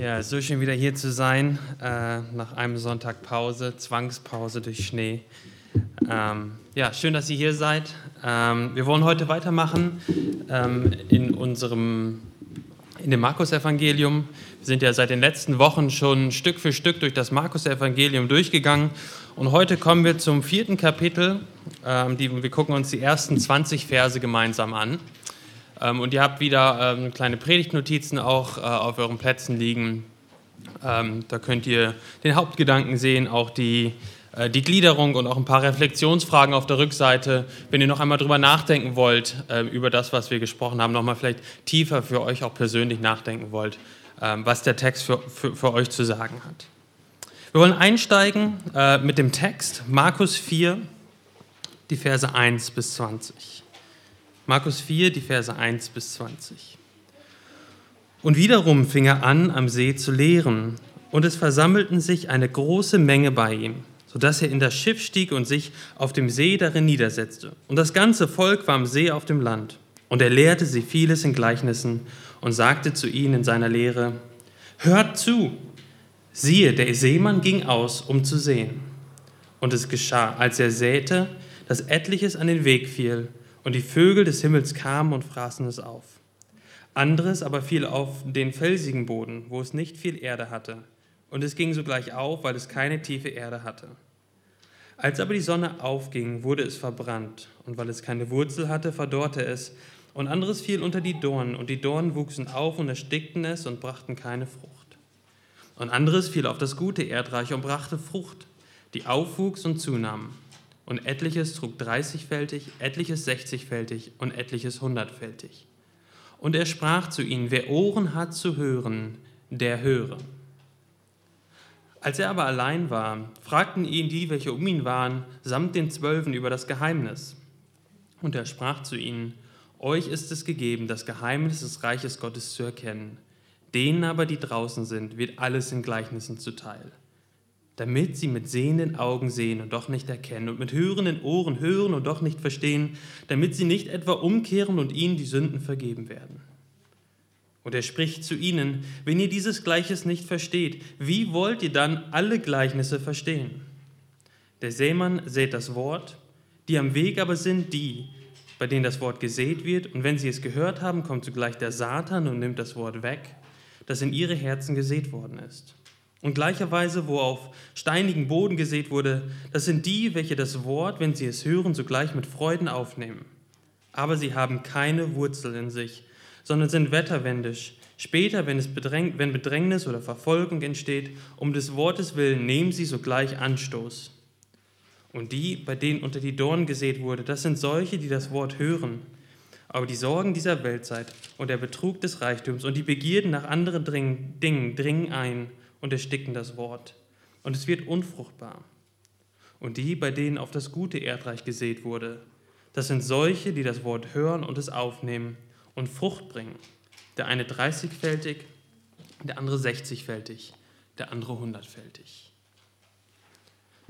Ja, so schön wieder hier zu sein, äh, nach einem Sonntag Pause, Zwangspause durch Schnee. Ähm, ja, schön, dass ihr hier seid. Ähm, wir wollen heute weitermachen ähm, in unserem, in dem Markus-Evangelium. Wir sind ja seit den letzten Wochen schon Stück für Stück durch das Markus-Evangelium durchgegangen und heute kommen wir zum vierten Kapitel. Ähm, die, wir gucken uns die ersten 20 Verse gemeinsam an. Ähm, und ihr habt wieder ähm, kleine Predigtnotizen auch äh, auf euren Plätzen liegen. Ähm, da könnt ihr den Hauptgedanken sehen, auch die, äh, die Gliederung und auch ein paar Reflexionsfragen auf der Rückseite, wenn ihr noch einmal drüber nachdenken wollt, äh, über das, was wir gesprochen haben, nochmal vielleicht tiefer für euch auch persönlich nachdenken wollt, was der Text für, für, für euch zu sagen hat. Wir wollen einsteigen mit dem Text Markus 4, die Verse 1 bis 20. Markus 4, die Verse 1 bis 20. Und wiederum fing er an, am See zu lehren, und es versammelten sich eine große Menge bei ihm, sodass er in das Schiff stieg und sich auf dem See darin niedersetzte. Und das ganze Volk war am See auf dem Land. Und er lehrte sie vieles in Gleichnissen und sagte zu ihnen in seiner Lehre, Hört zu! Siehe, der Seemann ging aus, um zu sehen. Und es geschah, als er säte, dass etliches an den Weg fiel, und die Vögel des Himmels kamen und fraßen es auf. Anderes aber fiel auf den felsigen Boden, wo es nicht viel Erde hatte. Und es ging sogleich auf, weil es keine tiefe Erde hatte. Als aber die Sonne aufging, wurde es verbrannt. Und weil es keine Wurzel hatte, verdorrte es. Und anderes fiel unter die Dornen. Und die Dornen wuchsen auf und erstickten es und brachten keine Frucht. Und anderes fiel auf das gute Erdreich und brachte Frucht, die aufwuchs und zunahm und etliches trug dreißigfältig, etliches sechzigfältig und etliches hundertfältig. Und er sprach zu ihnen, wer Ohren hat zu hören, der höre. Als er aber allein war, fragten ihn die, welche um ihn waren, samt den Zwölfen über das Geheimnis. Und er sprach zu ihnen, euch ist es gegeben, das Geheimnis des Reiches Gottes zu erkennen. Denen aber, die draußen sind, wird alles in Gleichnissen zuteil damit sie mit sehenden Augen sehen und doch nicht erkennen und mit hörenden Ohren hören und doch nicht verstehen, damit sie nicht etwa umkehren und ihnen die Sünden vergeben werden. Und er spricht zu ihnen, wenn ihr dieses Gleiches nicht versteht, wie wollt ihr dann alle Gleichnisse verstehen? Der Sämann sät das Wort, die am Weg aber sind die, bei denen das Wort gesät wird, und wenn sie es gehört haben, kommt zugleich der Satan und nimmt das Wort weg, das in ihre Herzen gesät worden ist. Und gleicherweise, wo auf steinigen Boden gesät wurde, das sind die, welche das Wort, wenn sie es hören, sogleich mit Freuden aufnehmen. Aber sie haben keine Wurzel in sich, sondern sind wetterwendisch. Später, wenn, es Bedräng wenn Bedrängnis oder Verfolgung entsteht, um des Wortes willen, nehmen sie sogleich Anstoß. Und die, bei denen unter die Dornen gesät wurde, das sind solche, die das Wort hören. Aber die Sorgen dieser Weltzeit und der Betrug des Reichtums und die Begierden nach anderen Dingen dringen ein und ersticken das Wort, und es wird unfruchtbar. Und die, bei denen auf das gute Erdreich gesät wurde, das sind solche, die das Wort hören und es aufnehmen und Frucht bringen. Der eine 30-fältig, der andere 60-fältig, der andere hundertfältig.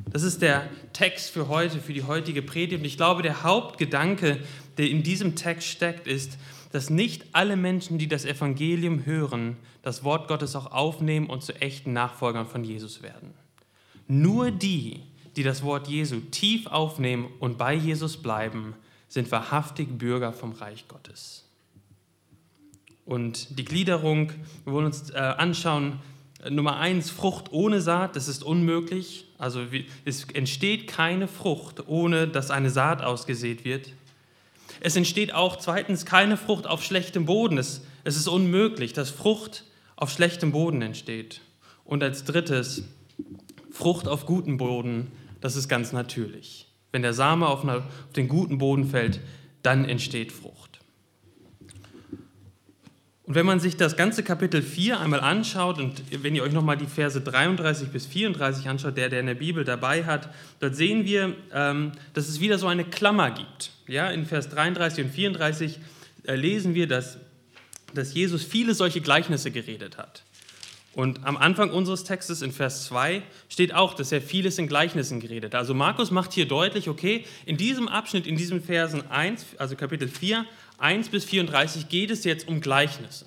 Das ist der Text für heute, für die heutige Predigt. Und ich glaube, der Hauptgedanke, der in diesem Text steckt, ist, dass nicht alle Menschen, die das Evangelium hören, das Wort Gottes auch aufnehmen und zu echten Nachfolgern von Jesus werden. Nur die, die das Wort Jesu tief aufnehmen und bei Jesus bleiben, sind wahrhaftig Bürger vom Reich Gottes. Und die Gliederung, wir wollen uns äh, anschauen, Nummer eins, Frucht ohne Saat, das ist unmöglich. Also es entsteht keine Frucht, ohne dass eine Saat ausgesät wird. Es entsteht auch zweitens keine Frucht auf schlechtem Boden. Es, es ist unmöglich, dass Frucht auf schlechtem Boden entsteht. Und als drittes, Frucht auf gutem Boden, das ist ganz natürlich. Wenn der Same auf, den guten Boden fällt, dann entsteht Frucht. Und wenn man sich das ganze Kapitel 4 einmal anschaut und wenn ihr euch nochmal die Verse 33 bis 34 anschaut, der, der in der Bibel dabei hat, dort sehen wir, ähm, dass es wieder so eine Klammer gibt. Ja, in Vers 33 und 34 äh, lesen wir, dass, dass Jesus viele solche Gleichnisse geredet hat. Und am Anfang unseres Textes in Vers 2 steht auch, dass er vieles in Gleichnissen geredet hat. Also Markus macht hier deutlich, okay, in diesem Abschnitt, in diesen Versen 1, also Kapitel 4, 1 bis 34 geht es jetzt um Gleichnisse.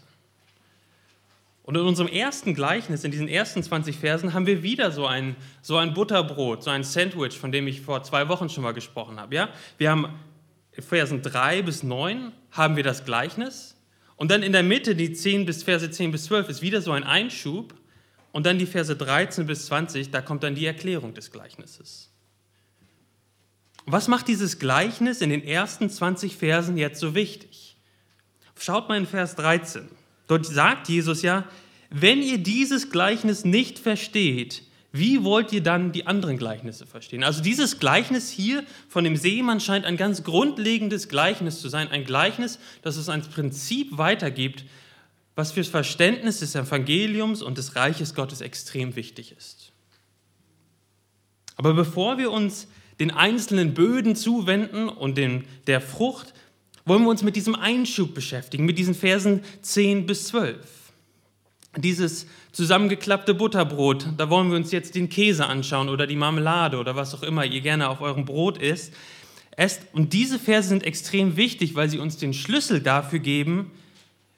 Und in unserem ersten Gleichnis, in diesen ersten 20 Versen, haben wir wieder so ein, so ein Butterbrot, so ein Sandwich, von dem ich vor zwei Wochen schon mal gesprochen habe. Ja? Wir haben in Versen 3 bis 9 haben wir das Gleichnis. Und dann in der Mitte, die 10 bis Verse 10 bis 12, ist wieder so ein Einschub. Und dann die Verse 13 bis 20, da kommt dann die Erklärung des Gleichnisses. Was macht dieses Gleichnis in den ersten 20 Versen jetzt so wichtig? Schaut mal in Vers 13. Dort sagt Jesus ja, wenn ihr dieses Gleichnis nicht versteht, wie wollt ihr dann die anderen Gleichnisse verstehen? Also dieses Gleichnis hier von dem Seemann scheint ein ganz grundlegendes Gleichnis zu sein, ein Gleichnis, das es als Prinzip weitergibt, was fürs Verständnis des Evangeliums und des Reiches Gottes extrem wichtig ist. Aber bevor wir uns den einzelnen Böden zuwenden und den, der Frucht, wollen wir uns mit diesem Einschub beschäftigen, mit diesen Versen 10 bis 12. Dieses zusammengeklappte Butterbrot, da wollen wir uns jetzt den Käse anschauen oder die Marmelade oder was auch immer ihr gerne auf eurem Brot isst. Und diese Verse sind extrem wichtig, weil sie uns den Schlüssel dafür geben,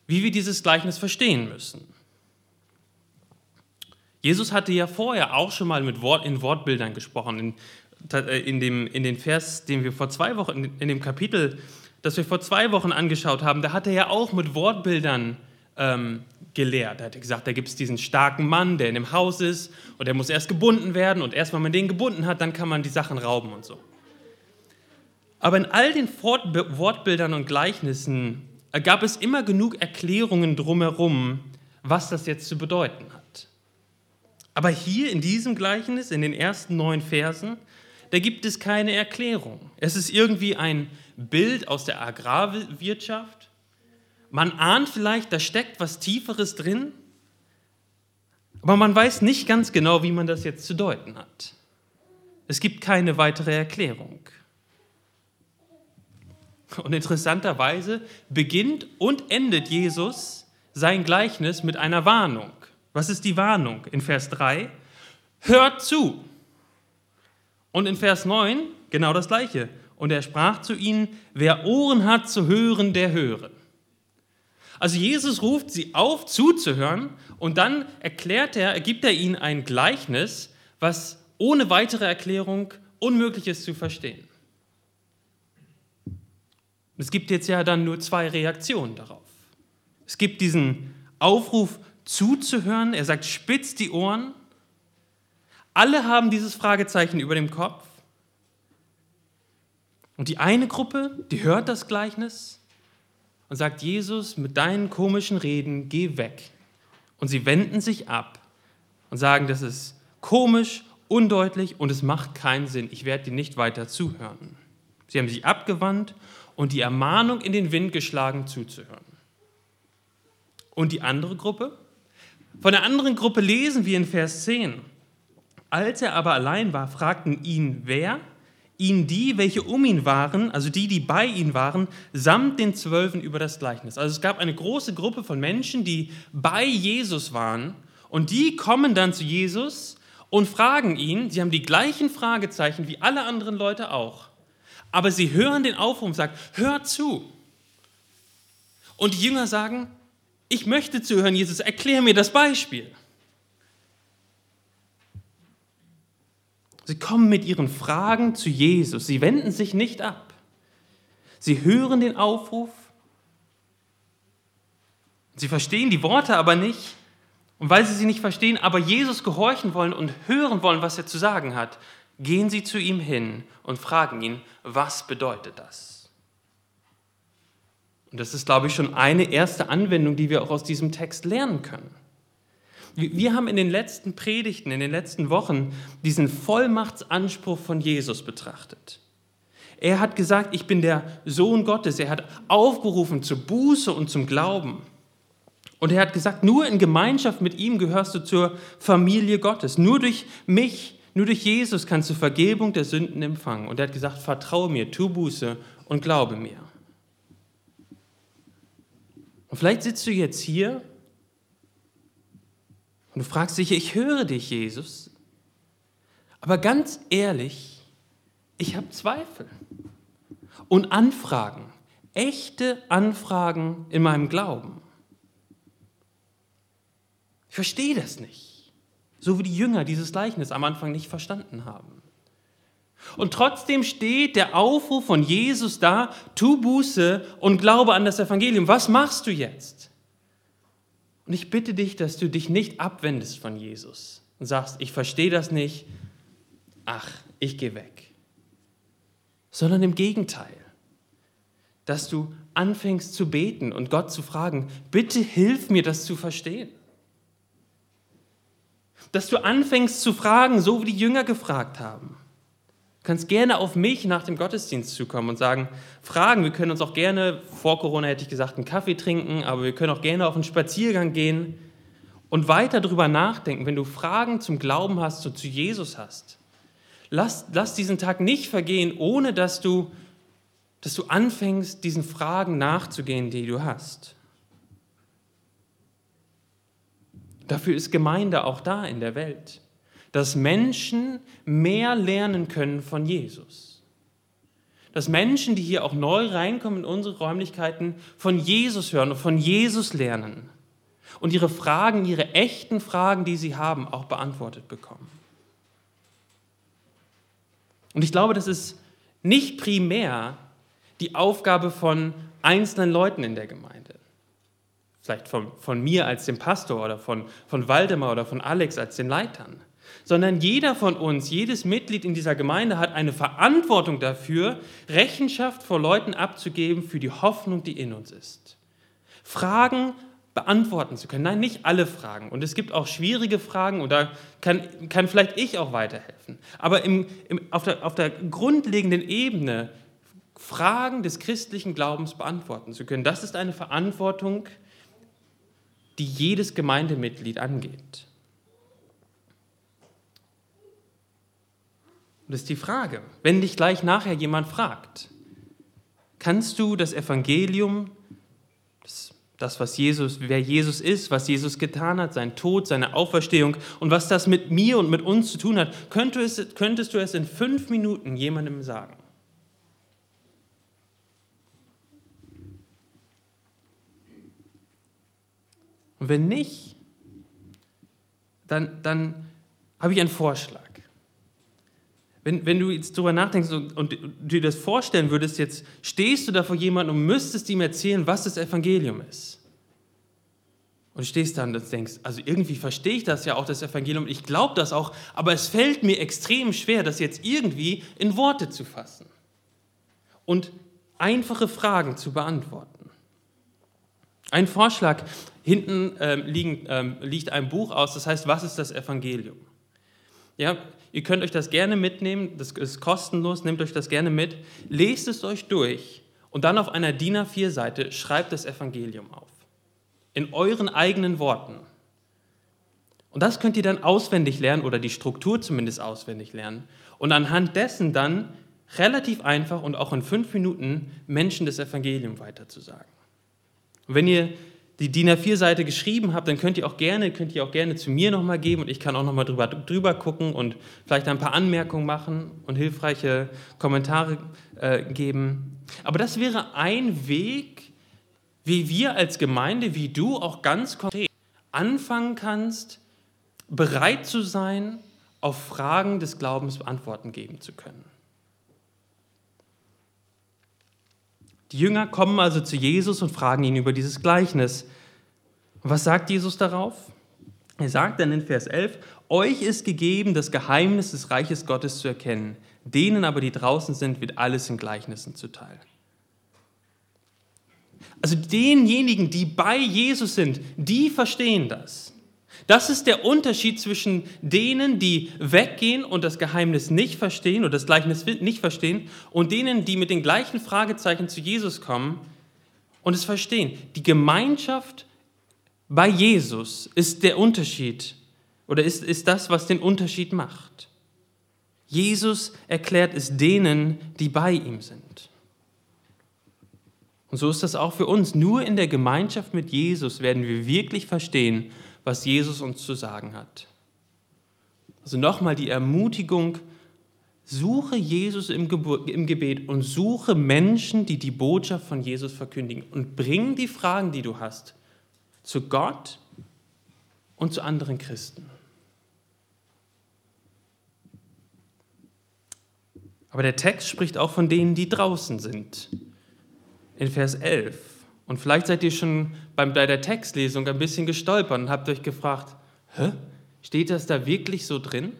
wie wir dieses Gleichnis verstehen müssen. Jesus hatte ja vorher auch schon mal mit Wort, in Wortbildern gesprochen. In, in, dem, in den Vers, den wir vor zwei Wochen, in dem Kapitel das wir vor zwei Wochen angeschaut haben, da hat er ja auch mit Wortbildern ähm, gelehrt. Er hat gesagt, da gibt es diesen starken Mann, der in dem Haus ist und der muss erst gebunden werden und erst wenn man den gebunden hat, dann kann man die Sachen rauben und so. Aber in all den Wortbildern und Gleichnissen gab es immer genug Erklärungen drumherum, was das jetzt zu bedeuten hat. Aber hier in diesem Gleichnis, in den ersten neun Versen, da gibt es keine Erklärung. Es ist irgendwie ein Bild aus der Agrarwirtschaft. Man ahnt vielleicht, da steckt was Tieferes drin, aber man weiß nicht ganz genau, wie man das jetzt zu deuten hat. Es gibt keine weitere Erklärung. Und interessanterweise beginnt und endet Jesus sein Gleichnis mit einer Warnung. Was ist die Warnung? In Vers 3, hört zu. Und in Vers 9 genau das gleiche. Und er sprach zu ihnen, wer Ohren hat zu hören, der höre. Also Jesus ruft sie auf, zuzuhören und dann erklärt er, gibt er ihnen ein Gleichnis, was ohne weitere Erklärung unmöglich ist zu verstehen. Es gibt jetzt ja dann nur zwei Reaktionen darauf. Es gibt diesen Aufruf zuzuhören, er sagt, spitzt die Ohren alle haben dieses Fragezeichen über dem Kopf. Und die eine Gruppe, die hört das Gleichnis und sagt, Jesus, mit deinen komischen Reden, geh weg. Und sie wenden sich ab und sagen, das ist komisch, undeutlich und es macht keinen Sinn. Ich werde dir nicht weiter zuhören. Sie haben sich abgewandt und die Ermahnung in den Wind geschlagen zuzuhören. Und die andere Gruppe? Von der anderen Gruppe lesen wir in Vers 10. Als er aber allein war, fragten ihn wer? Ihn die, welche um ihn waren, also die, die bei ihm waren, samt den Zwölfen über das Gleichnis. Also es gab eine große Gruppe von Menschen, die bei Jesus waren und die kommen dann zu Jesus und fragen ihn, sie haben die gleichen Fragezeichen wie alle anderen Leute auch, aber sie hören den Aufruf und sagen, hör zu. Und die Jünger sagen, ich möchte zuhören, Jesus, erklär mir das Beispiel. Sie kommen mit ihren Fragen zu Jesus. Sie wenden sich nicht ab. Sie hören den Aufruf. Sie verstehen die Worte aber nicht. Und weil sie sie nicht verstehen, aber Jesus gehorchen wollen und hören wollen, was er zu sagen hat, gehen sie zu ihm hin und fragen ihn, was bedeutet das? Und das ist, glaube ich, schon eine erste Anwendung, die wir auch aus diesem Text lernen können. Wir haben in den letzten Predigten, in den letzten Wochen diesen Vollmachtsanspruch von Jesus betrachtet. Er hat gesagt, ich bin der Sohn Gottes. Er hat aufgerufen zur Buße und zum Glauben. Und er hat gesagt, nur in Gemeinschaft mit ihm gehörst du zur Familie Gottes. Nur durch mich, nur durch Jesus kannst du Vergebung der Sünden empfangen. Und er hat gesagt, vertraue mir, tu Buße und glaube mir. Und vielleicht sitzt du jetzt hier und du fragst dich, ich höre dich, Jesus, aber ganz ehrlich, ich habe Zweifel und Anfragen, echte Anfragen in meinem Glauben. Ich verstehe das nicht. So wie die Jünger dieses Gleichnis am Anfang nicht verstanden haben. Und trotzdem steht der Aufruf von Jesus da, tu Buße und glaube an das Evangelium. Was machst du jetzt? Und ich bitte dich, dass du dich nicht abwendest von Jesus und sagst, ich verstehe das nicht, ach, ich gehe weg. Sondern im Gegenteil, dass du anfängst zu beten und Gott zu fragen, bitte hilf mir das zu verstehen. Dass du anfängst zu fragen, so wie die Jünger gefragt haben. Du kannst gerne auf mich nach dem Gottesdienst zukommen und sagen, fragen, wir können uns auch gerne, vor Corona hätte ich gesagt, einen Kaffee trinken, aber wir können auch gerne auf einen Spaziergang gehen und weiter darüber nachdenken, wenn du Fragen zum Glauben hast und zu Jesus hast. Lass, lass diesen Tag nicht vergehen, ohne dass du, dass du anfängst, diesen Fragen nachzugehen, die du hast. Dafür ist Gemeinde auch da in der Welt dass Menschen mehr lernen können von Jesus. Dass Menschen, die hier auch neu reinkommen in unsere Räumlichkeiten, von Jesus hören und von Jesus lernen und ihre Fragen, ihre echten Fragen, die sie haben, auch beantwortet bekommen. Und ich glaube, das ist nicht primär die Aufgabe von einzelnen Leuten in der Gemeinde. Vielleicht von, von mir als dem Pastor oder von, von Waldemar oder von Alex als den Leitern sondern jeder von uns, jedes Mitglied in dieser Gemeinde hat eine Verantwortung dafür, Rechenschaft vor Leuten abzugeben für die Hoffnung, die in uns ist. Fragen beantworten zu können. Nein, nicht alle Fragen. Und es gibt auch schwierige Fragen und da kann, kann vielleicht ich auch weiterhelfen. Aber im, im, auf, der, auf der grundlegenden Ebene Fragen des christlichen Glaubens beantworten zu können, das ist eine Verantwortung, die jedes Gemeindemitglied angeht. Das ist die Frage, wenn dich gleich nachher jemand fragt, kannst du das Evangelium, das, das, was Jesus, wer Jesus ist, was Jesus getan hat, sein Tod, seine Auferstehung und was das mit mir und mit uns zu tun hat, könntest, es, könntest du es in fünf Minuten jemandem sagen? Und wenn nicht, dann, dann habe ich einen Vorschlag. Wenn, wenn du jetzt darüber nachdenkst und, und, dir das vorstellen würdest, jetzt stehst du da vor jemandem und müsstest ihm erzählen, was das Evangelium ist. Und stehst da und denkst, also irgendwie verstehe ich das ja auch, das Evangelium, ich glaube das auch, aber es fällt mir extrem schwer, das jetzt irgendwie in Worte zu fassen und einfache Fragen zu beantworten. Ein Vorschlag, hinten ähm, liegen, ähm, liegt ein Buch aus, das heißt, was ist das Evangelium? Ja, Ihr könnt euch das gerne mitnehmen, das ist kostenlos, nehmt euch das gerne mit, lest es euch durch und dann auf einer DIN A4-Seite schreibt das Evangelium auf. In euren eigenen Worten. Und das könnt ihr dann auswendig lernen oder die Struktur zumindest auswendig lernen und anhand dessen dann relativ einfach und auch in fünf Minuten Menschen das Evangelium weiterzusagen. Und wenn ihr die DIN A4-Seite geschrieben habt, dann könnt ihr auch gerne, könnt ihr auch gerne zu mir nochmal geben und ich kann auch nochmal drüber, drüber gucken und vielleicht ein paar Anmerkungen machen und hilfreiche Kommentare äh, geben. Aber das wäre ein Weg, wie wir als Gemeinde, wie du auch ganz konkret anfangen kannst, bereit zu sein, auf Fragen des Glaubens Antworten geben zu können. Die Jünger kommen also zu Jesus und fragen ihn über dieses Gleichnis. Und was sagt Jesus darauf? Er sagt dann in Vers 11, euch ist gegeben, das Geheimnis des Reiches Gottes zu erkennen. Denen aber, die draußen sind, wird alles in Gleichnissen zuteil. Also denjenigen, die bei Jesus sind, die verstehen das. Das ist der Unterschied zwischen denen, die weggehen und das Geheimnis nicht verstehen oder das Gleichnis nicht verstehen und denen, die mit den gleichen Fragezeichen zu Jesus kommen und es verstehen. Die Gemeinschaft bei Jesus ist der Unterschied oder ist, ist das, was den Unterschied macht. Jesus erklärt es denen, die bei ihm sind. Und so ist das auch für uns. Nur in der Gemeinschaft mit Jesus werden wir wirklich verstehen, was Jesus uns zu sagen hat. Also nochmal die Ermutigung, suche Jesus im, Gebet und suche Menschen, die die Botschaft von Jesus verkündigen und bring die Fragen, die du hast, zu Gott und zu anderen Christen. Aber der Text spricht auch von denen, die draußen sind. In Vers 11. Und vielleicht seid ihr schon bei der Textlesung ein bisschen gestolpert und habt euch gefragt, hä? Steht das da wirklich so drin?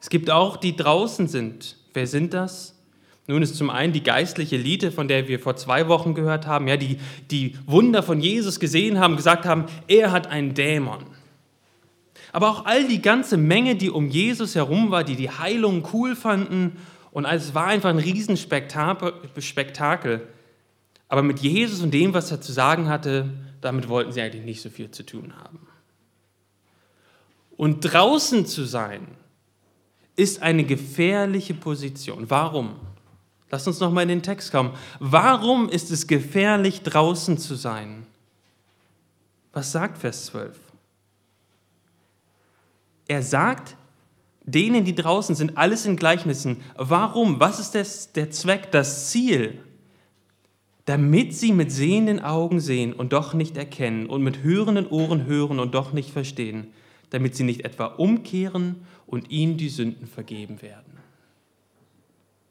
Es gibt auch die draußen sind. Wer sind das? Nun ist zum einen die geistliche Elite, von der wir vor zwei Wochen gehört haben, ja, die die Wunder von Jesus gesehen haben, gesagt haben, er hat einen Dämon. Aber auch all die ganze Menge, die um Jesus herum war, die die Heilung cool fanden und es war einfach ein Riesenspektakel. Aber mit Jesus und dem, was er zu sagen hatte, damit wollten sie eigentlich nicht so viel zu tun haben. Und draußen zu sein, ist eine gefährliche Position. Warum? Lasst uns noch mal in den Text kommen. Warum ist es gefährlich, draußen zu sein? Was sagt Vers 12? Er sagt denen, die draußen sind, alles in Gleichnissen. Warum? Was ist das, der Zweck, das Ziel? Damit sie mit sehenden Augen sehen und doch nicht erkennen und mit hörenden Ohren hören und doch nicht verstehen, damit sie nicht etwa umkehren und ihnen die Sünden vergeben werden.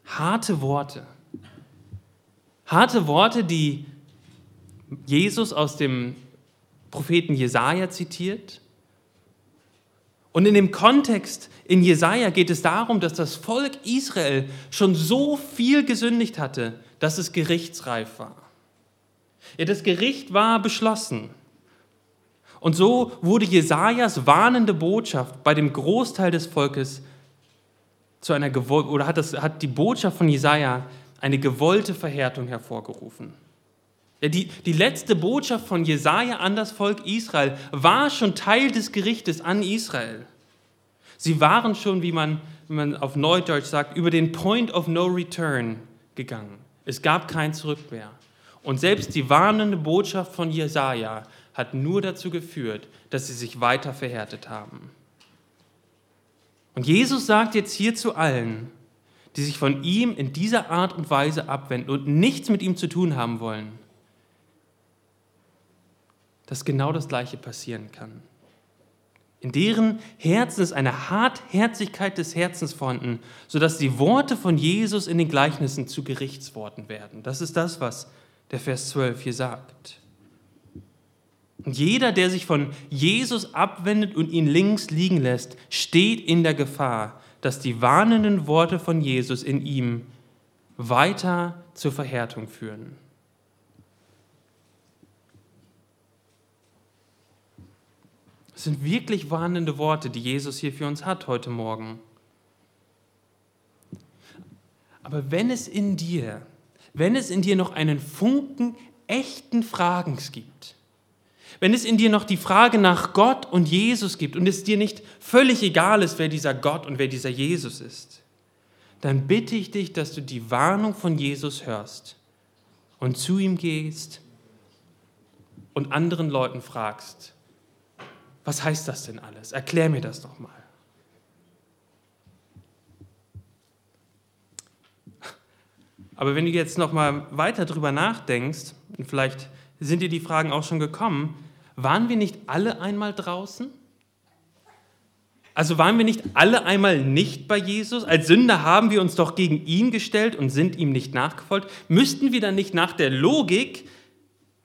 Harte Worte. Harte Worte, die Jesus aus dem Propheten Jesaja zitiert und in dem Kontext in Jesaja geht es darum, dass das Volk Israel schon so viel gesündigt hatte, dass es gerichtsreif war. Ja, das Gericht war beschlossen. Und so wurde Jesajas warnende Botschaft bei dem Großteil des Volkes zu einer oder hat, das, hat die Botschaft von Jesaja eine gewollte Verhärtung hervorgerufen. Die, die letzte Botschaft von Jesaja an das Volk Israel war schon Teil des Gerichtes an Israel. Sie waren schon, wie man, wie man auf Neudeutsch sagt, über den Point of No Return gegangen. Es gab kein Zurück mehr. Und selbst die warnende Botschaft von Jesaja hat nur dazu geführt, dass sie sich weiter verhärtet haben. Und Jesus sagt jetzt hier zu allen, die sich von ihm in dieser Art und Weise abwenden und nichts mit ihm zu tun haben wollen, dass genau das Gleiche passieren kann. In deren Herzen ist eine Hartherzigkeit des Herzens vorhanden, sodass die Worte von Jesus in den Gleichnissen zu Gerichtsworten werden. Das ist das, was der Vers 12 hier sagt. Und jeder, der sich von Jesus abwendet und ihn links liegen lässt, steht in der Gefahr, dass die warnenden Worte von Jesus in ihm weiter zur Verhärtung führen. Das sind wirklich warnende Worte, die Jesus hier für uns hat heute Morgen. Aber wenn es in dir, wenn es in dir noch einen Funken echten Fragens gibt, wenn es in dir noch die Frage nach Gott und Jesus gibt und es dir nicht völlig egal ist, wer dieser Gott und wer dieser Jesus ist, dann bitte ich dich, dass du die Warnung von Jesus hörst und zu ihm gehst und anderen Leuten fragst, was heißt das denn alles? Erklär mir das doch mal. Aber wenn du jetzt noch mal weiter drüber nachdenkst, und vielleicht sind dir die Fragen auch schon gekommen, waren wir nicht alle einmal draußen? Also waren wir nicht alle einmal nicht bei Jesus? Als Sünder haben wir uns doch gegen ihn gestellt und sind ihm nicht nachgefolgt. Müssten wir dann nicht nach der Logik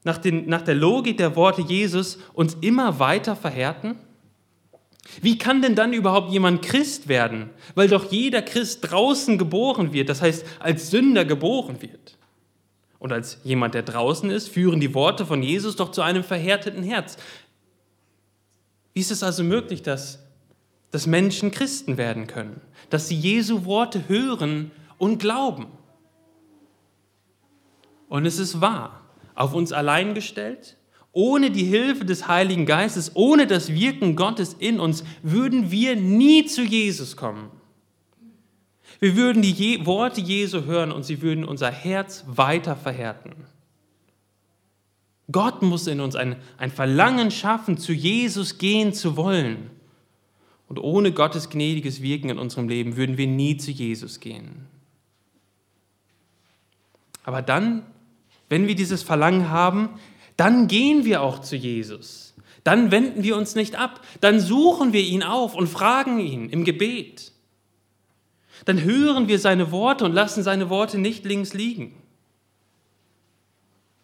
nach, den, nach der Logik der Worte Jesus uns immer weiter verhärten? Wie kann denn dann überhaupt jemand Christ werden? Weil doch jeder Christ draußen geboren wird, das heißt als Sünder geboren wird. Und als jemand, der draußen ist, führen die Worte von Jesus doch zu einem verhärteten Herz. Wie ist es also möglich, dass, dass Menschen Christen werden können? Dass sie Jesu Worte hören und glauben? Und es ist wahr auf uns allein gestellt. Ohne die Hilfe des Heiligen Geistes, ohne das Wirken Gottes in uns, würden wir nie zu Jesus kommen. Wir würden die Je Worte Jesu hören und sie würden unser Herz weiter verhärten. Gott muss in uns ein, ein Verlangen schaffen, zu Jesus gehen zu wollen. Und ohne Gottes gnädiges Wirken in unserem Leben würden wir nie zu Jesus gehen. Aber dann wenn wir dieses Verlangen haben, dann gehen wir auch zu Jesus. Dann wenden wir uns nicht ab. Dann suchen wir ihn auf und fragen ihn im Gebet. Dann hören wir seine Worte und lassen seine Worte nicht links liegen.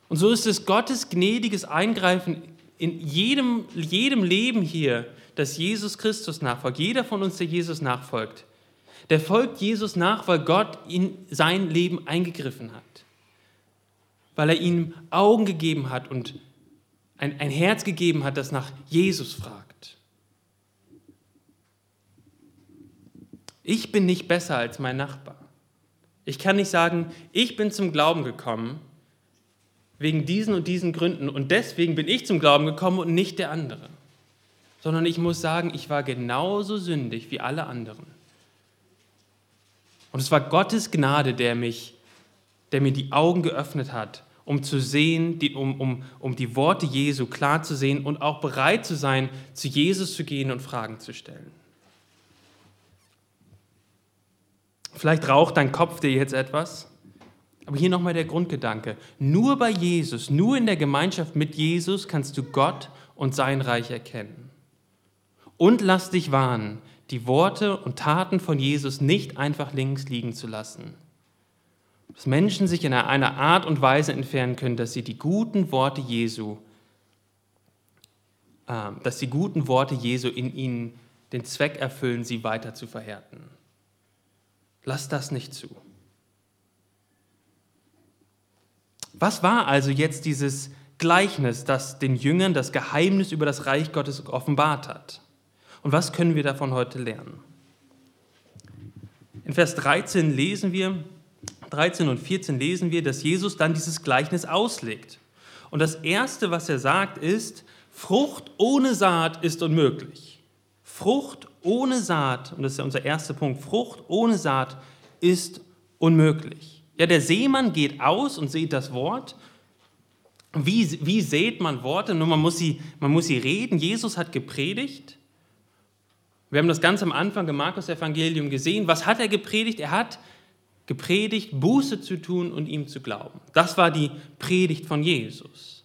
Und so ist es Gottes gnädiges Eingreifen in jedem, jedem Leben hier, das Jesus Christus nachfolgt. Jeder von uns, der Jesus nachfolgt, der folgt Jesus nach, weil Gott in sein Leben eingegriffen hat. Weil er ihm Augen gegeben hat und ein, ein Herz gegeben hat, das nach Jesus fragt. Ich bin nicht besser als mein Nachbar. Ich kann nicht sagen, ich bin zum Glauben gekommen wegen diesen und diesen Gründen und deswegen bin ich zum Glauben gekommen und nicht der andere. Sondern ich muss sagen, ich war genauso sündig wie alle anderen. Und es war Gottes Gnade, der mich, der mir die Augen geöffnet hat, um zu sehen, die, um, um, um die Worte Jesu klar zu sehen und auch bereit zu sein, zu Jesus zu gehen und Fragen zu stellen. Vielleicht raucht dein Kopf dir jetzt etwas. Aber hier nochmal der Grundgedanke. Nur bei Jesus, nur in der Gemeinschaft mit Jesus kannst du Gott und sein Reich erkennen. Und lass dich warnen, die Worte und Taten von Jesus nicht einfach links liegen zu lassen. Dass Menschen sich in einer Art und Weise entfernen können, dass sie die guten Worte Jesu, äh, dass die guten Worte Jesu in ihnen den Zweck erfüllen, sie weiter zu verhärten. Lass das nicht zu. Was war also jetzt dieses Gleichnis, das den Jüngern das Geheimnis über das Reich Gottes offenbart hat? Und was können wir davon heute lernen? In Vers 13 lesen wir, 13 und 14 lesen wir, dass Jesus dann dieses Gleichnis auslegt. Und das Erste, was er sagt, ist, Frucht ohne Saat ist unmöglich. Frucht ohne Saat, und das ist ja unser erster Punkt, Frucht ohne Saat ist unmöglich. Ja, der Seemann geht aus und sieht das Wort. Wie, wie sät man Worte? Nur man muss, sie, man muss sie reden. Jesus hat gepredigt. Wir haben das ganz am Anfang im Markus-Evangelium gesehen. Was hat er gepredigt? Er hat gepredigt, Buße zu tun und ihm zu glauben. Das war die Predigt von Jesus.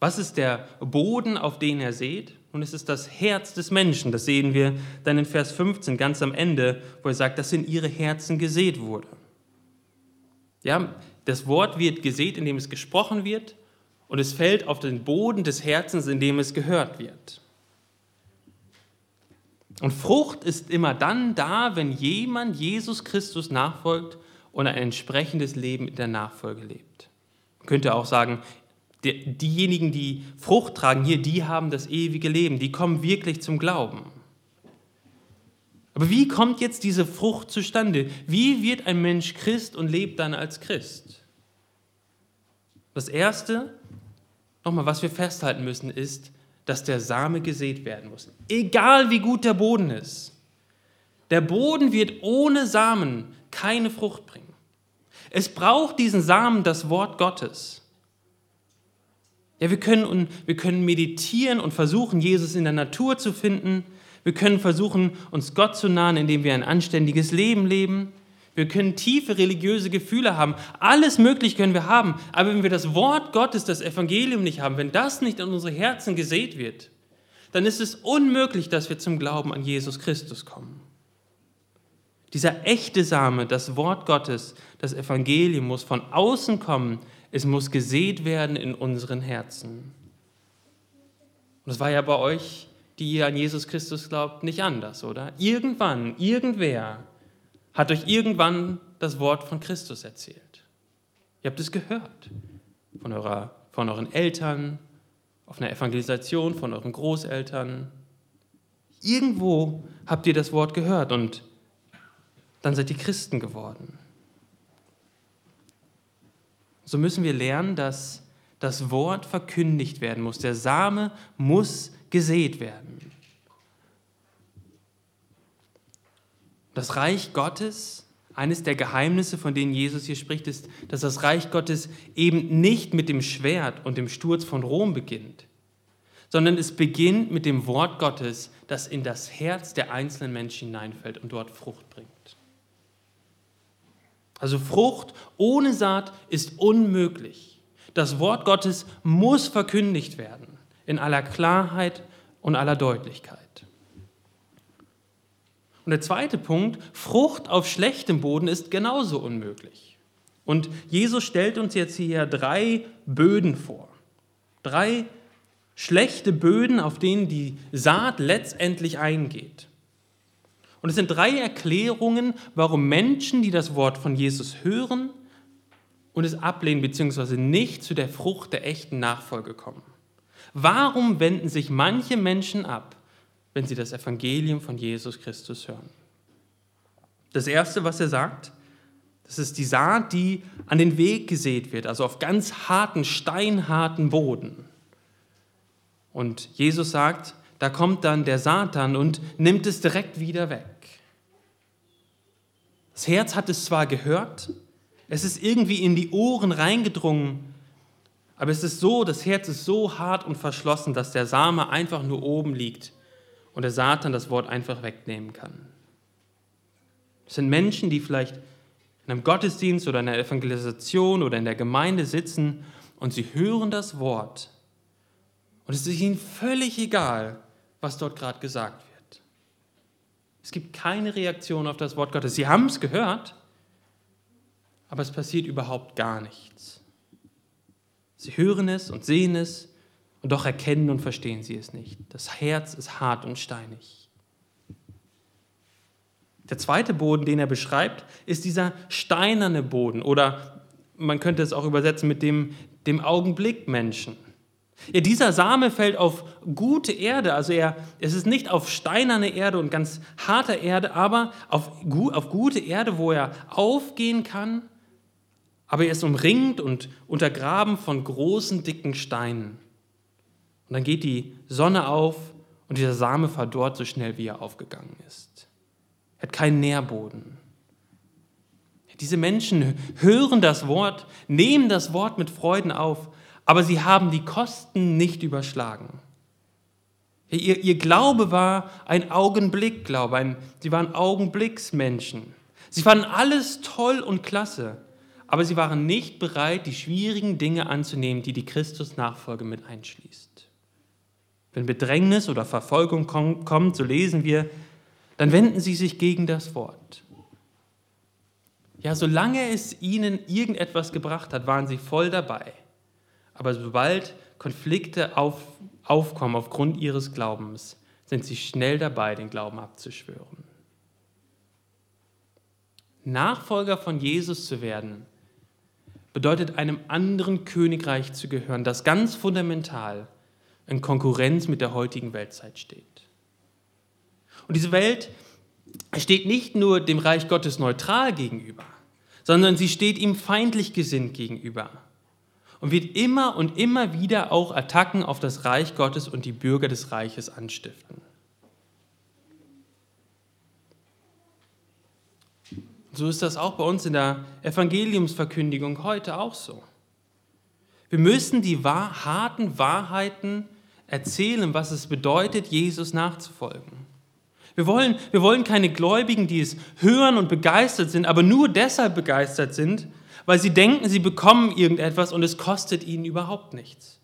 Was ist der Boden, auf den er sät? Und es ist das Herz des Menschen. Das sehen wir dann in Vers 15 ganz am Ende, wo er sagt, dass in ihre Herzen gesät wurde. Ja, das Wort wird gesät, indem es gesprochen wird, und es fällt auf den Boden des Herzens, in dem es gehört wird. Und Frucht ist immer dann da, wenn jemand Jesus Christus nachfolgt und ein entsprechendes Leben in der Nachfolge lebt. Man könnte auch sagen, diejenigen, die Frucht tragen hier, die haben das ewige Leben, die kommen wirklich zum Glauben. Aber wie kommt jetzt diese Frucht zustande? Wie wird ein Mensch Christ und lebt dann als Christ? Das Erste, nochmal, was wir festhalten müssen, ist, dass der Same gesät werden muss. Egal wie gut der Boden ist. Der Boden wird ohne Samen keine Frucht bringen. Es braucht diesen Samen das Wort Gottes. Ja, wir können, wir können meditieren und versuchen, Jesus in der Natur zu finden. Wir können versuchen, uns Gott zu nahen, indem wir ein anständiges Leben leben. Wir können tiefe religiöse Gefühle haben. Alles Mögliche können wir haben. Aber wenn wir das Wort Gottes, das Evangelium nicht haben, wenn das nicht in unsere Herzen gesät wird, dann ist es unmöglich, dass wir zum Glauben an Jesus Christus kommen. Dieser echte Same, das Wort Gottes, das Evangelium muss von außen kommen. Es muss gesät werden in unseren Herzen. Und das war ja bei euch, die ihr an Jesus Christus glaubt, nicht anders, oder? Irgendwann, irgendwer hat euch irgendwann das Wort von Christus erzählt. Ihr habt es gehört von, eurer, von euren Eltern, auf einer Evangelisation, von euren Großeltern. Irgendwo habt ihr das Wort gehört und dann seid ihr Christen geworden. So müssen wir lernen, dass das Wort verkündigt werden muss. Der Same muss gesät werden. Das Reich Gottes, eines der Geheimnisse, von denen Jesus hier spricht, ist, dass das Reich Gottes eben nicht mit dem Schwert und dem Sturz von Rom beginnt, sondern es beginnt mit dem Wort Gottes, das in das Herz der einzelnen Menschen hineinfällt und dort Frucht bringt. Also Frucht ohne Saat ist unmöglich. das Wort Gottes muss verkündigt werden, in aller Klarheit und aller Deutlichkeit. Und der zweite Punkt, Frucht auf schlechtem Boden ist genauso unmöglich. Und Jesus stellt uns jetzt hier drei Böden vor. Drei schlechte Böden, auf denen die Saat letztendlich eingeht. Und es sind drei Erklärungen, warum Menschen, die das Wort von Jesus hören und es ablehnen bzw. nicht zu der Frucht der echten Nachfolge kommen. Warum wenden sich manche Menschen ab, wenn sie das Evangelium von Jesus Christus hören? Das Erste, was er sagt, das ist die Saat, die an den Weg gesät wird, also auf ganz harten, steinharten Boden. Und Jesus sagt, da kommt dann der Satan und nimmt es direkt wieder weg. Das Herz hat es zwar gehört, es ist irgendwie in die Ohren reingedrungen, aber es ist so, das Herz ist so hart und verschlossen, dass der Same einfach nur oben liegt und der Satan das Wort einfach wegnehmen kann. Es sind Menschen, die vielleicht in einem Gottesdienst oder in einer Evangelisation oder in der Gemeinde sitzen und sie hören das Wort und es ist ihnen völlig egal, was dort gerade gesagt wird. Es gibt keine Reaktion auf das Wort Gottes. Sie haben es gehört, aber es passiert überhaupt gar nichts. Sie hören es und sehen es und doch erkennen und verstehen sie es nicht. Das Herz ist hart und steinig. Der zweite Boden, den er beschreibt, ist dieser steinerne Boden oder man könnte es auch übersetzen mit dem, dem Augenblick Menschen. Ja, dieser Same fällt auf gute Erde, also er, es ist nicht auf steinerne Erde und ganz harter Erde, aber auf, auf gute Erde, wo er aufgehen kann, aber er ist umringt und untergraben von großen, dicken Steinen. Und dann geht die Sonne auf und dieser Same verdorrt so schnell, wie er aufgegangen ist. Er hat keinen Nährboden. Diese Menschen hören das Wort, nehmen das Wort mit Freuden auf, aber sie haben die Kosten nicht überschlagen. Ihr, ihr Glaube war ein Augenblickglaube, ein, sie waren Augenblicksmenschen. Sie fanden alles toll und klasse, aber sie waren nicht bereit, die schwierigen Dinge anzunehmen, die die Christus-Nachfolge mit einschließt. Wenn Bedrängnis oder Verfolgung kommt, so lesen wir, dann wenden sie sich gegen das Wort. Ja, solange es ihnen irgendetwas gebracht hat, waren sie voll dabei. Aber sobald Konflikte auf, aufkommen aufgrund ihres Glaubens, sind sie schnell dabei, den Glauben abzuschwören. Nachfolger von Jesus zu werden, bedeutet einem anderen Königreich zu gehören, das ganz fundamental in Konkurrenz mit der heutigen Weltzeit steht. Und diese Welt steht nicht nur dem Reich Gottes neutral gegenüber, sondern sie steht ihm feindlich gesinnt gegenüber und wird immer und immer wieder auch Attacken auf das Reich Gottes und die Bürger des Reiches anstiften. So ist das auch bei uns in der Evangeliumsverkündigung heute auch so. Wir müssen die wahr, harten Wahrheiten erzählen, was es bedeutet, Jesus nachzufolgen. Wir wollen, wir wollen keine Gläubigen, die es hören und begeistert sind, aber nur deshalb begeistert sind, weil sie denken, sie bekommen irgendetwas und es kostet ihnen überhaupt nichts.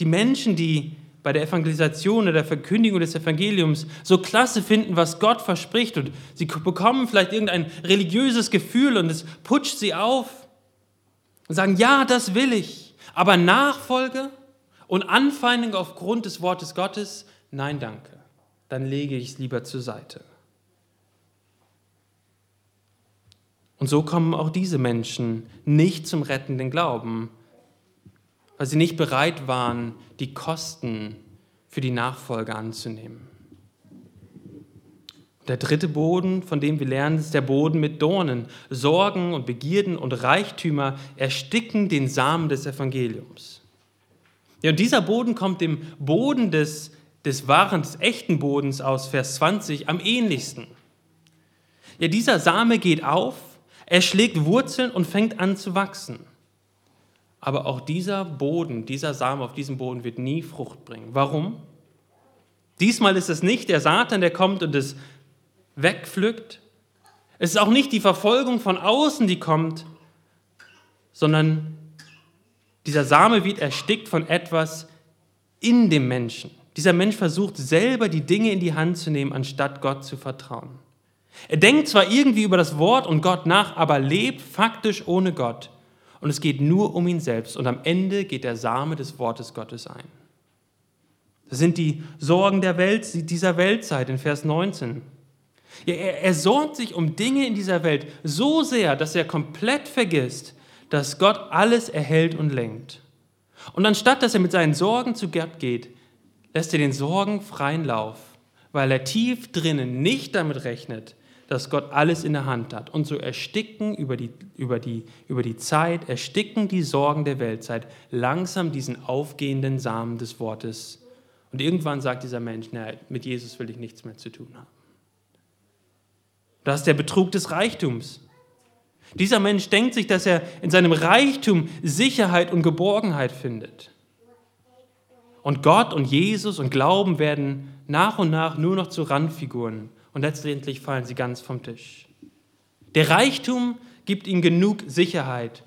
Die Menschen, die bei der Evangelisation oder der Verkündigung des Evangeliums so klasse finden, was Gott verspricht und sie bekommen vielleicht irgendein religiöses Gefühl und es putscht sie auf und sagen, ja, das will ich, aber Nachfolge und Anfeindung aufgrund des Wortes Gottes, nein, danke, dann lege ich es lieber zur Seite. Und so kommen auch diese Menschen nicht zum rettenden Glauben, weil sie nicht bereit waren, die Kosten für die Nachfolge anzunehmen. Der dritte Boden, von dem wir lernen, ist der Boden mit Dornen. Sorgen und Begierden und Reichtümer ersticken den Samen des Evangeliums. Ja, und dieser Boden kommt dem Boden des, des wahren, des echten Bodens aus Vers 20 am ähnlichsten. Ja, dieser Same geht auf er schlägt Wurzeln und fängt an zu wachsen. Aber auch dieser Boden, dieser Samen auf diesem Boden wird nie Frucht bringen. Warum? Diesmal ist es nicht der Satan, der kommt und es wegpflückt. Es ist auch nicht die Verfolgung von außen, die kommt, sondern dieser Same wird erstickt von etwas in dem Menschen. Dieser Mensch versucht selber die Dinge in die Hand zu nehmen, anstatt Gott zu vertrauen. Er denkt zwar irgendwie über das Wort und Gott nach, aber lebt faktisch ohne Gott. Und es geht nur um ihn selbst. Und am Ende geht der Same des Wortes Gottes ein. Das sind die Sorgen der Welt, dieser Weltzeit in Vers 19. Ja, er, er sorgt sich um Dinge in dieser Welt so sehr, dass er komplett vergisst, dass Gott alles erhält und lenkt. Und anstatt dass er mit seinen Sorgen zu Gott geht, lässt er den Sorgen freien Lauf, weil er tief drinnen nicht damit rechnet, dass Gott alles in der Hand hat. Und so ersticken über die, über die, über die Zeit, ersticken die Sorgen der Weltzeit langsam diesen aufgehenden Samen des Wortes. Und irgendwann sagt dieser Mensch, na, mit Jesus will ich nichts mehr zu tun haben. Das ist der Betrug des Reichtums. Dieser Mensch denkt sich, dass er in seinem Reichtum Sicherheit und Geborgenheit findet. Und Gott und Jesus und Glauben werden nach und nach nur noch zu Randfiguren und letztendlich fallen sie ganz vom Tisch. Der Reichtum gibt ihm genug Sicherheit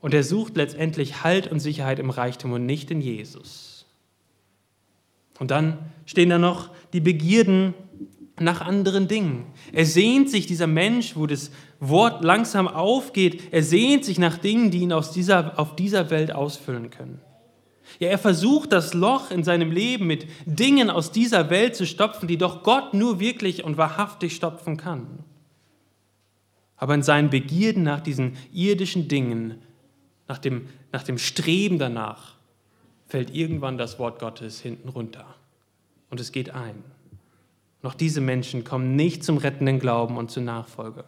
und er sucht letztendlich Halt und Sicherheit im Reichtum und nicht in Jesus. Und dann stehen da noch die Begierden nach anderen Dingen. Er sehnt sich, dieser Mensch, wo das Wort langsam aufgeht, er sehnt sich nach Dingen, die ihn aus dieser, auf dieser Welt ausfüllen können. Ja, er versucht das Loch in seinem Leben mit Dingen aus dieser Welt zu stopfen, die doch Gott nur wirklich und wahrhaftig stopfen kann. Aber in seinen Begierden nach diesen irdischen Dingen, nach dem, nach dem Streben danach, fällt irgendwann das Wort Gottes hinten runter und es geht ein. Noch diese Menschen kommen nicht zum rettenden Glauben und zur Nachfolge.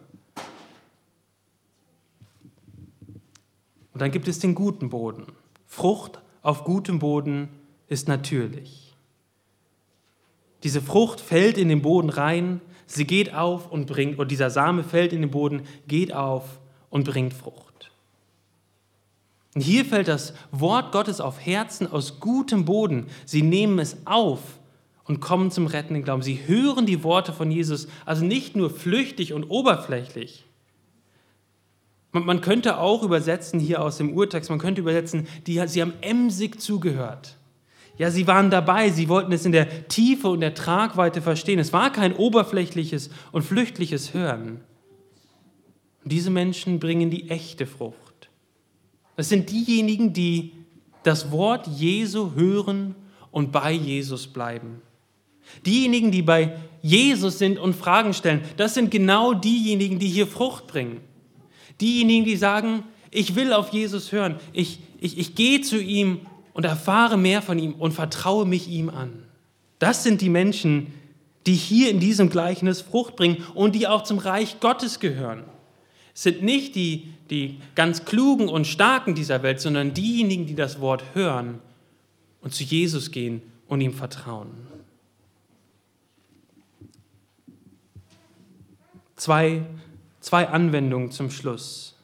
Und dann gibt es den guten Boden. Frucht auf gutem Boden ist natürlich. Diese Frucht fällt in den Boden rein, sie geht auf und bringt, und dieser Same fällt in den Boden, geht auf und bringt Frucht. Und hier fällt das Wort Gottes auf Herzen aus gutem Boden. Sie nehmen es auf und kommen zum rettenden Glauben. Sie hören die Worte von Jesus, also nicht nur flüchtig und oberflächlich. Man, könnte auch übersetzen hier aus dem Urtext, man könnte übersetzen, die, sie haben emsig zugehört. Ja, sie waren dabei, sie wollten es in der Tiefe und der Tragweite verstehen. Es war kein oberflächliches und flüchtliches Hören. Und diese Menschen bringen die echte Frucht. Es sind diejenigen, die das Wort Jesu hören und bei Jesus bleiben. Diejenigen, die bei Jesus sind und Fragen stellen, das sind genau diejenigen, die hier Frucht bringen. Diejenigen, die sagen, ich will auf Jesus hören, ich, ich, ich gehe zu ihm und erfahre mehr von ihm und vertraue mich ihm an. Das sind die Menschen, die hier in diesem Gleichnis Frucht bringen und die auch zum Reich Gottes gehören. Es sind nicht die, die ganz klugen und starken dieser Welt, sondern diejenigen, die das Wort hören und zu Jesus gehen und ihm vertrauen. Zwei, zwei Anwendungen zum Schluss.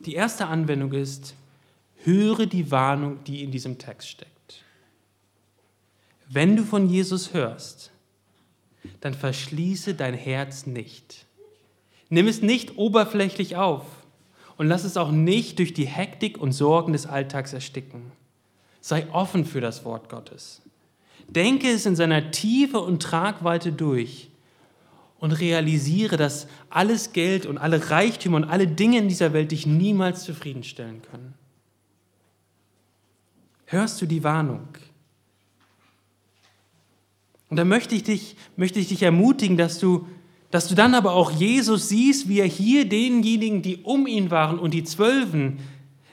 Die erste Anwendung ist, höre die Warnung, die in diesem Text steckt. Wenn du von Jesus hörst, dann verschließe dein Herz nicht. Nimm es nicht oberflächlich auf und lass es auch nicht durch die Hektik und Sorgen des Alltags ersticken. Sei offen für das Wort Gottes. Denke es in seiner Tiefe und Tragweite durch und realisiere, dass alles Geld und alle Reichtümer und alle Dinge in dieser Welt dich niemals zufriedenstellen können. Hörst du die Warnung? Und da möchte ich dich, möchte ich dich ermutigen, dass du, dass du dann aber auch Jesus siehst, wie er hier denjenigen, die um ihn waren und die Zwölfen,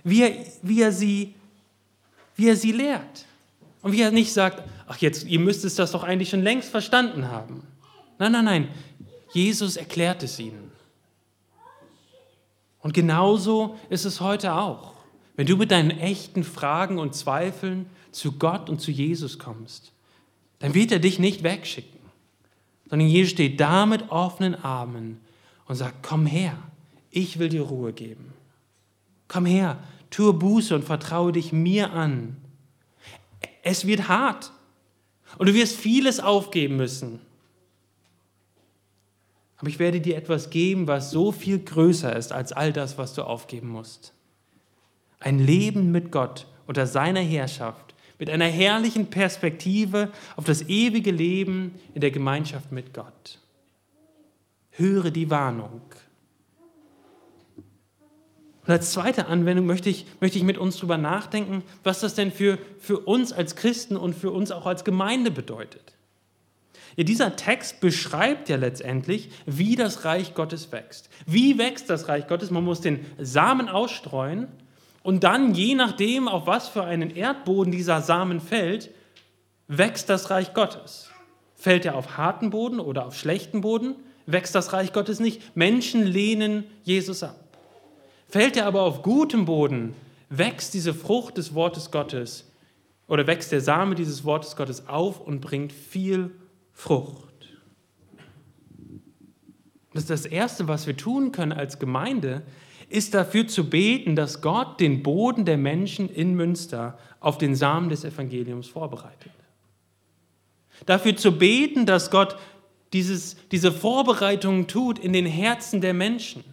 wie er, wie er, sie, wie er sie lehrt. Und wie er nicht sagt, ach jetzt, ihr müsst es das doch eigentlich schon längst verstanden haben. Nein, nein, nein. Jesus erklärt es ihnen. Und genauso ist es heute auch. Wenn du mit deinen echten Fragen und Zweifeln zu Gott und zu Jesus kommst, dann wird er dich nicht wegschicken, sondern Jesus steht da mit offenen Armen und sagt, komm her, ich will dir Ruhe geben. Komm her, tue Buße und vertraue dich mir an. Es wird hart und du wirst vieles aufgeben müssen. Aber ich werde dir etwas geben, was so viel größer ist als all das, was du aufgeben musst. Ein Leben mit Gott unter seiner Herrschaft, mit einer herrlichen Perspektive auf das ewige Leben in der Gemeinschaft mit Gott. Höre die Warnung. Und als zweite Anwendung möchte ich, möchte ich mit uns darüber nachdenken, was das denn für, für uns als Christen und für uns auch als Gemeinde bedeutet. Ja, dieser Text beschreibt ja letztendlich, wie das Reich Gottes wächst. Wie wächst das Reich Gottes? Man muss den Samen ausstreuen und dann, je nachdem, auf was für einen Erdboden dieser Samen fällt, wächst das Reich Gottes. Fällt er auf harten Boden oder auf schlechten Boden, wächst das Reich Gottes nicht. Menschen lehnen Jesus ab. Fällt er aber auf gutem Boden, wächst diese Frucht des Wortes Gottes oder wächst der Same dieses Wortes Gottes auf und bringt viel Frucht. Das ist das Erste, was wir tun können als Gemeinde, ist dafür zu beten, dass Gott den Boden der Menschen in Münster auf den Samen des Evangeliums vorbereitet. Dafür zu beten, dass Gott dieses, diese Vorbereitungen tut in den Herzen der Menschen.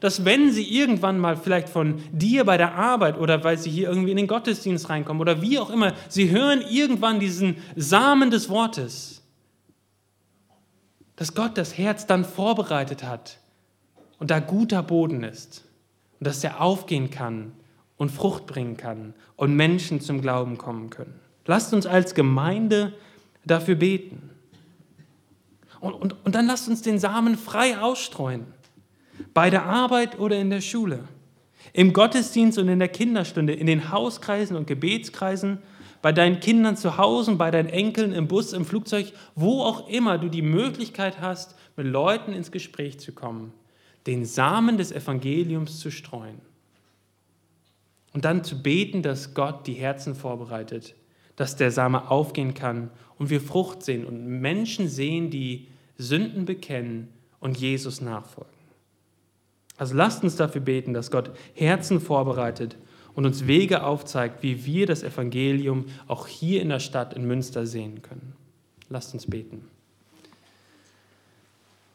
Dass wenn sie irgendwann mal vielleicht von dir bei der Arbeit oder weil sie hier irgendwie in den Gottesdienst reinkommen oder wie auch immer, sie hören irgendwann diesen Samen des Wortes, dass Gott das Herz dann vorbereitet hat und da guter Boden ist und dass er aufgehen kann und Frucht bringen kann und Menschen zum Glauben kommen können. Lasst uns als Gemeinde dafür beten. Und, und, und dann lasst uns den Samen frei ausstreuen, bei der Arbeit oder in der Schule, im Gottesdienst und in der Kinderstunde, in den Hauskreisen und Gebetskreisen bei deinen Kindern zu Hause, bei deinen Enkeln, im Bus, im Flugzeug, wo auch immer du die Möglichkeit hast, mit Leuten ins Gespräch zu kommen, den Samen des Evangeliums zu streuen. Und dann zu beten, dass Gott die Herzen vorbereitet, dass der Same aufgehen kann und wir Frucht sehen und Menschen sehen, die Sünden bekennen und Jesus nachfolgen. Also lasst uns dafür beten, dass Gott Herzen vorbereitet und uns Wege aufzeigt, wie wir das Evangelium auch hier in der Stadt in Münster sehen können. Lasst uns beten.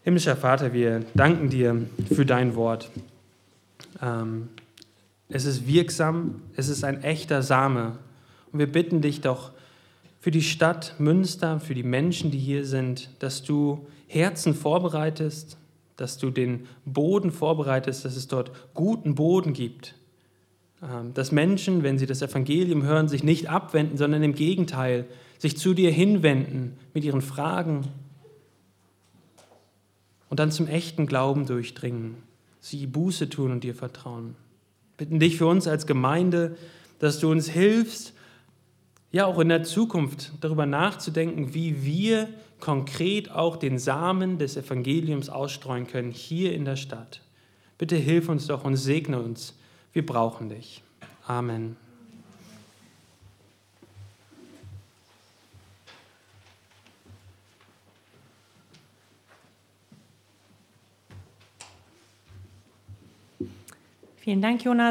Himmlischer Vater, wir danken dir für dein Wort. Ähm, es ist wirksam, es ist ein echter Same. Und wir bitten dich doch für die Stadt Münster, für die Menschen, die hier sind, dass du Herzen vorbereitest, dass du den Boden vorbereitest, dass es dort guten Boden gibt, dass Menschen, wenn sie das Evangelium hören, sich nicht abwenden, sondern im Gegenteil sich zu dir hinwenden mit ihren Fragen und dann zum echten Glauben durchdringen, sie Buße tun und dir vertrauen. Bitten dich für uns als Gemeinde, dass du uns hilfst, ja auch in der Zukunft darüber nachzudenken, wie wir konkret auch den Samen des Evangeliums ausstreuen können hier in der Stadt. Bitte hilf uns doch und segne uns wir brauchen dich. Amen. Vielen Dank, Jonas.